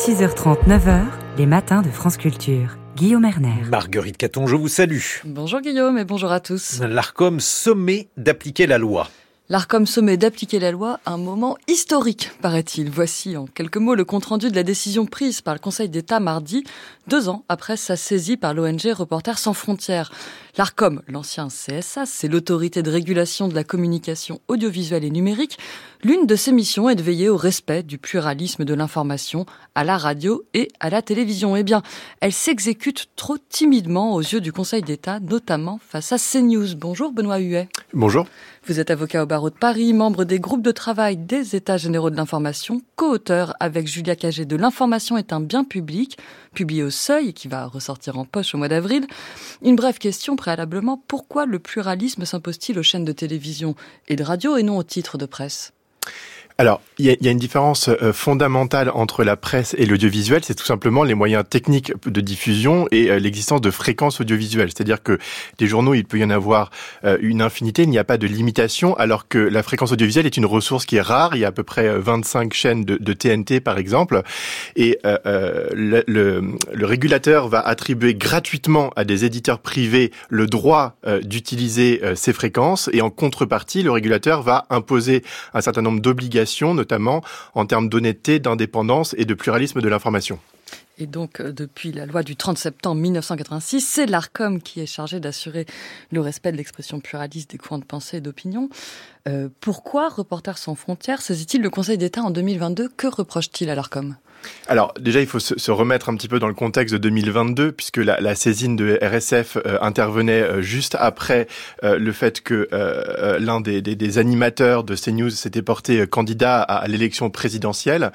6h30, 9h, les matins de France Culture. Guillaume Erner. Marguerite Caton, je vous salue. Bonjour Guillaume et bonjour à tous. L'ARCOM sommet d'appliquer la loi. L'ARCOM sommet d'appliquer la loi, un moment historique, paraît-il. Voici en quelques mots le compte-rendu de la décision prise par le Conseil d'État mardi, deux ans après sa saisie par l'ONG Reporters sans frontières. L'ARCOM, l'ancien CSA, c'est l'autorité de régulation de la communication audiovisuelle et numérique. L'une de ses missions est de veiller au respect du pluralisme de l'information à la radio et à la télévision. Eh bien, elle s'exécute trop timidement aux yeux du Conseil d'État, notamment face à CNews. Bonjour Benoît Huet. Bonjour. Vous êtes avocat au barreau de Paris, membre des groupes de travail des États généraux de l'information, co-auteur avec Julia Cagé de L'information est un bien public, publié au Seuil et qui va ressortir en poche au mois d'avril. Une brève question préalablement, pourquoi le pluralisme s'impose-t-il aux chaînes de télévision et de radio et non aux titres de presse? Alors, il y, a, une différence euh, fondamentale entre la presse et l'audiovisuel, c'est tout simplement les moyens techniques de diffusion et euh, l'existence de fréquences audiovisuelles. C'est-à-dire que des journaux, il peut y en avoir euh, une infinité, il n'y a pas de limitation, alors que la fréquence audiovisuelle est une ressource qui est rare. Il y a à peu près 25 chaînes de, de TNT, par exemple, et le, le, le, régulateur va attribuer gratuitement à des éditeurs privés le droit d'utiliser ces fréquences, et en contrepartie, le régulateur va imposer un certain nombre d'obligations notamment en termes d'honnêteté, d'indépendance et de pluralisme de l'information. Et donc, euh, depuis la loi du 30 septembre 1986, c'est l'ARCOM qui est chargé d'assurer le respect de l'expression pluraliste des courants de pensée et d'opinion. Euh, pourquoi Reporters sans frontières saisit-il le Conseil d'État en 2022 Que reproche-t-il à l'ARCOM? Alors déjà, il faut se, remettre un petit peu dans le contexte de 2022, puisque la, la saisine de RSF euh, intervenait euh, juste après euh, le fait que l'un des, des, des, animateurs de CNews s'était porté candidat à, l'élection présidentielle,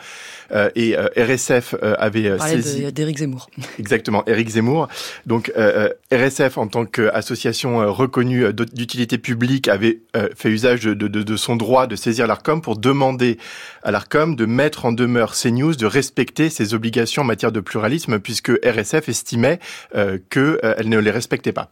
et RSF avait saisi... d'Éric Zemmour. Exactement, Éric Zemmour. Donc RSF, en tant qu'association reconnue d'utilité publique, avait fait usage de, de, de son droit de saisir l'ARCOM pour demander à l'ARCOM de mettre en demeure CNews de respecter respecter ses obligations en matière de pluralisme puisque RSF estimait euh, qu'elle euh, ne les respectait pas.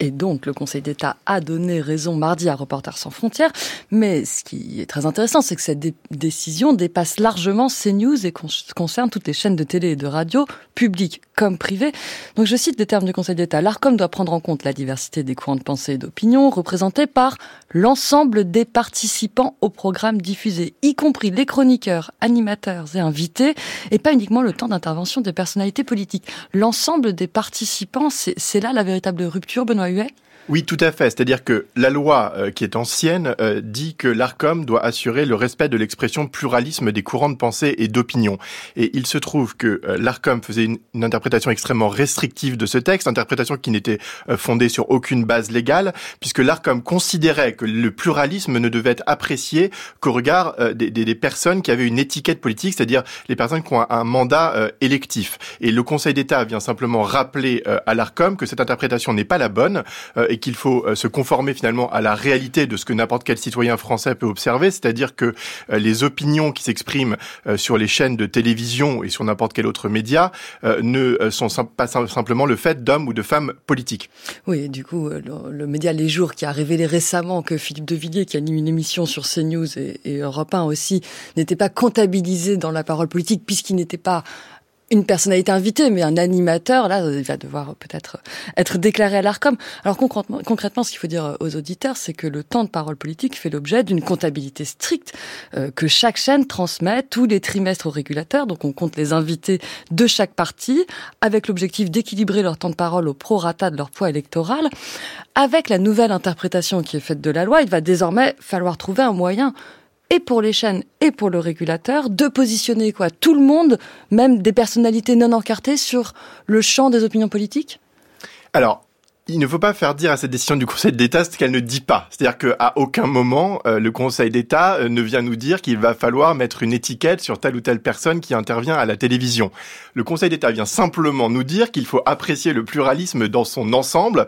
Et donc, le Conseil d'État a donné raison mardi à Reporters sans frontières. Mais ce qui est très intéressant, c'est que cette décision dépasse largement CNews et concerne toutes les chaînes de télé et de radio, publiques comme privées. Donc, je cite des termes du Conseil d'État. L'ARCOM doit prendre en compte la diversité des courants de pensée et d'opinion représentés par l'ensemble des participants au programme diffusé, y compris les chroniqueurs, animateurs et invités, et pas uniquement le temps d'intervention des personnalités politiques. L'ensemble des participants, c'est là la véritable rupture, Benoît Høie oui, tout à fait. C'est-à-dire que la loi euh, qui est ancienne euh, dit que l'ARCOM doit assurer le respect de l'expression pluralisme des courants de pensée et d'opinion. Et il se trouve que euh, l'ARCOM faisait une, interprétation extrêmement restrictive de ce texte, interprétation qui n'était fondée sur aucune base légale, puisque l'ARCOM considérait que le pluralisme ne devait être apprécié qu'au regard des, des, personnes qui avaient une étiquette politique, c'est-à-dire les personnes qui ont un, mandat électif. Et le Conseil d'État vient simplement rappeler à l'ARCOM que cette interprétation n'est pas la bonne et qu'il faut euh, se conformer finalement à la réalité de ce que n'importe quel citoyen français peut observer, c'est-à-dire que euh, les opinions qui s'expriment euh, sur les chaînes de télévision et sur n'importe quel autre média ne sont pas simplement le fait d'hommes ou de femmes politiques. Oui, du coup, le, média Les Jours qui a révélé récemment que Philippe de Villiers, qui anime une émission sur CNews et, et Europe 1 aussi, n'était pas comptabilisé dans la parole politique puisqu'il n'était pas une personnalité invitée, mais un animateur, là, il va devoir peut-être être déclaré à l'ARCOM. Alors concrètement, concrètement, ce qu'il faut dire aux auditeurs, c'est que le temps de parole politique fait l'objet d'une comptabilité stricte euh, que chaque chaîne transmet tous les trimestres au régulateur. Donc on compte les invités de chaque parti, avec l'objectif d'équilibrer leur temps de parole au prorata de leur poids électoral. Avec la nouvelle interprétation qui est faite de la loi, il va désormais falloir trouver un moyen et pour les chaînes et pour le régulateur de positionner quoi tout le monde, même des personnalités non encartées sur le champ des opinions politiques? Alors, il ne faut pas faire dire à cette décision du Conseil d'État ce qu'elle ne dit pas. C'est-à-dire qu'à aucun moment, euh, le Conseil d'État euh, ne vient nous dire qu'il va falloir mettre une étiquette sur telle ou telle personne qui intervient à la télévision. Le Conseil d'État vient simplement nous dire qu'il faut apprécier le pluralisme dans son ensemble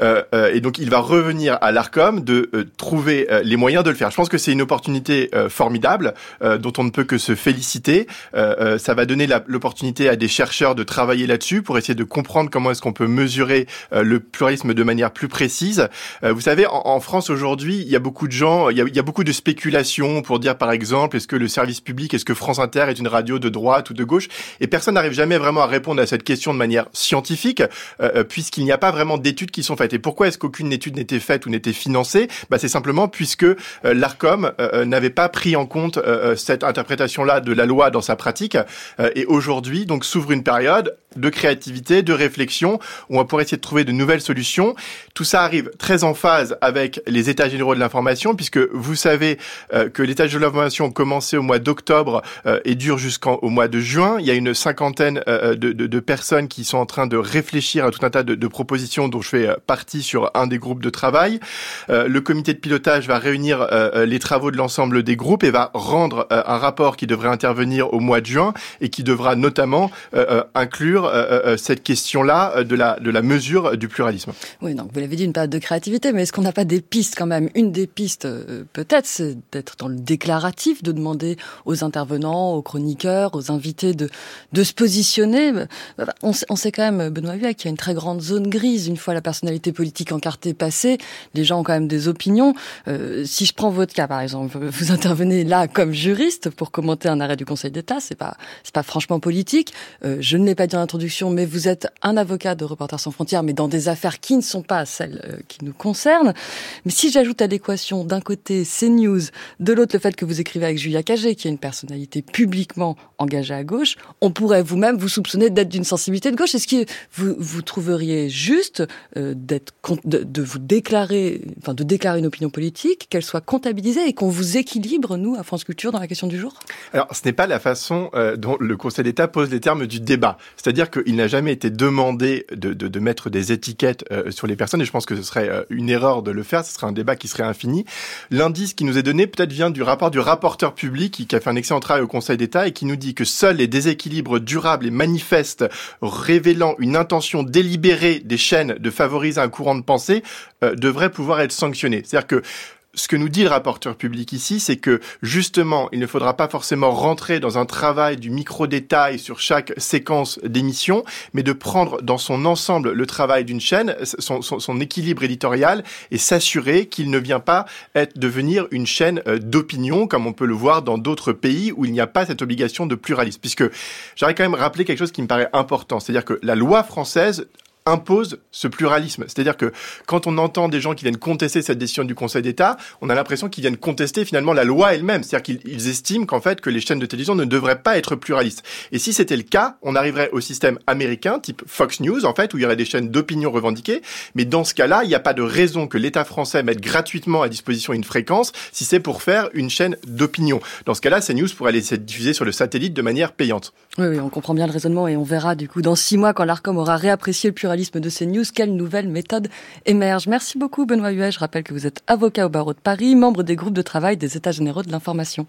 et donc il va revenir à l'Arcom de trouver les moyens de le faire. Je pense que c'est une opportunité formidable dont on ne peut que se féliciter. ça va donner l'opportunité à des chercheurs de travailler là-dessus pour essayer de comprendre comment est-ce qu'on peut mesurer le pluralisme de manière plus précise. vous savez, en, en France aujourd'hui, il y a beaucoup de gens, il y a, il y a beaucoup de spéculations pour dire par exemple, est-ce que le service public, est-ce que France Inter est une radio de droite ou de gauche? Et personne n'arrive jamais vraiment à répondre à cette question de manière scientifique, euh, euh, puisqu'il n'y a pas vraiment d'études qui sont faites. Et pourquoi est-ce qu'aucune étude n'était faite ou n'était financée? Bah, C'est simplement puisque euh, l'ARCOM n'avait pas pris en compte cette interprétation-là de la loi dans sa pratique. et aujourd'hui, donc, s'ouvre une période de créativité, de réflexion, où on pourrait essayer de trouver de nouvelles solutions. Tout ça arrive très en phase avec les états généraux de l'information, puisque vous savez euh, que l'état général de l'information commençait au mois d'octobre euh, et dure jusqu'au mois de juin. Il y a une cinquantaine euh, de, de, de, personnes qui sont en train de réfléchir à tout un tas de, de propositions dont je fais partie sur un des groupes de travail. le comité de pilotage va réunir les travaux de l'ensemble des groupes et va rendre un rapport qui devrait intervenir au mois de juin et qui devra notamment inclure euh, euh, cette question-là euh, de la, de la mesure du pluralisme. Oui, donc vous l'avez dit, une période de créativité, mais est-ce qu'on n'a pas des pistes quand même? Une des pistes, peut-être, c'est d'être dans le déclaratif, de demander aux intervenants, aux chroniqueurs, aux invités de, de se positionner. On, on sait quand même, Benoît Huet, qu'il y a une très grande zone grise. Une fois la personnalité politique encartée passée, les gens ont quand même des opinions. si je prends votre cas, par exemple, vous intervenez là comme juriste pour commenter un arrêt du Conseil d'État, c'est pas, c'est pas franchement politique. je ne l'ai pas dit en introduction, mais vous êtes un avocat de Reporters sans frontières, mais dans des affaires qui ne sont pas celles euh, qui nous concernent. Mais si j'ajoute à l'équation d'un côté CNews, de l'autre le fait que vous écrivez avec Julia Cagé, qui est une personnalité publiquement engagée à gauche, on pourrait vous-même vous soupçonner d'être d'une sensibilité de gauche. Est-ce que vous, vous trouveriez juste euh, de, vous déclarer, enfin de déclarer une opinion politique, qu'elle soit comptabilisée et qu'on vous équilibre nous à France Culture dans la question du jour? Alors, ce n'est pas la façon euh, dont le Conseil d'État pose les termes du débat. C'est-à-dire dire qu'il n'a jamais été demandé de, mettre des étiquettes euh, sur les personnes, et je pense que ce serait euh, une erreur de le faire, ce serait un débat qui serait infini. L'indice qui nous est donné peut-être vient du rapport du rapporteur public qui a fait un excellent travail au Conseil d'État et qui nous dit que seuls les déséquilibres durables et manifestes révélant une intention délibérée des chaînes de favoriser un courant de pensée euh, devraient pouvoir être sanctionnés. C'est-à-dire que ce que nous dit le rapporteur public ici, c'est que justement, il ne faudra pas forcément rentrer dans un travail du micro-détail sur chaque séquence d'émission, mais de prendre dans son ensemble le travail d'une chaîne, son, équilibre éditorial, et s'assurer qu'il ne vient pas être, devenir une chaîne euh, d'opinion, comme on peut le voir dans d'autres pays où il n'y a pas cette obligation de pluralisme. Puisque j'aurais quand même rappelé quelque chose qui me paraît important, c'est-à-dire que la loi française impose ce pluralisme. C'est-à-dire que quand on entend des gens qui viennent contester cette décision du Conseil d'État, on a l'impression qu'ils viennent contester finalement la loi elle-même. C'est-à-dire qu'ils estiment qu'en fait que les chaînes de télévision ne devraient pas être pluralistes. Et si c'était le cas, on arriverait au système américain type Fox News en fait où il y aurait des chaînes d'opinion revendiquées. Mais dans ce cas-là, il n'y a pas de raison que l'État français mette gratuitement à disposition une fréquence si c'est pour faire une chaîne d'opinion. Dans ce cas-là, ces news pourraient être diffusées sur le satellite de manière payante. Oui, oui, on comprend bien le raisonnement et on verra du coup dans six mois quand l'Arcom aura réapprécié le pluralisme de ces news, quelle nouvelle méthode émerge Merci beaucoup Benoît Huet. Je rappelle que vous êtes avocat au barreau de Paris, membre des groupes de travail des États généraux de l'information.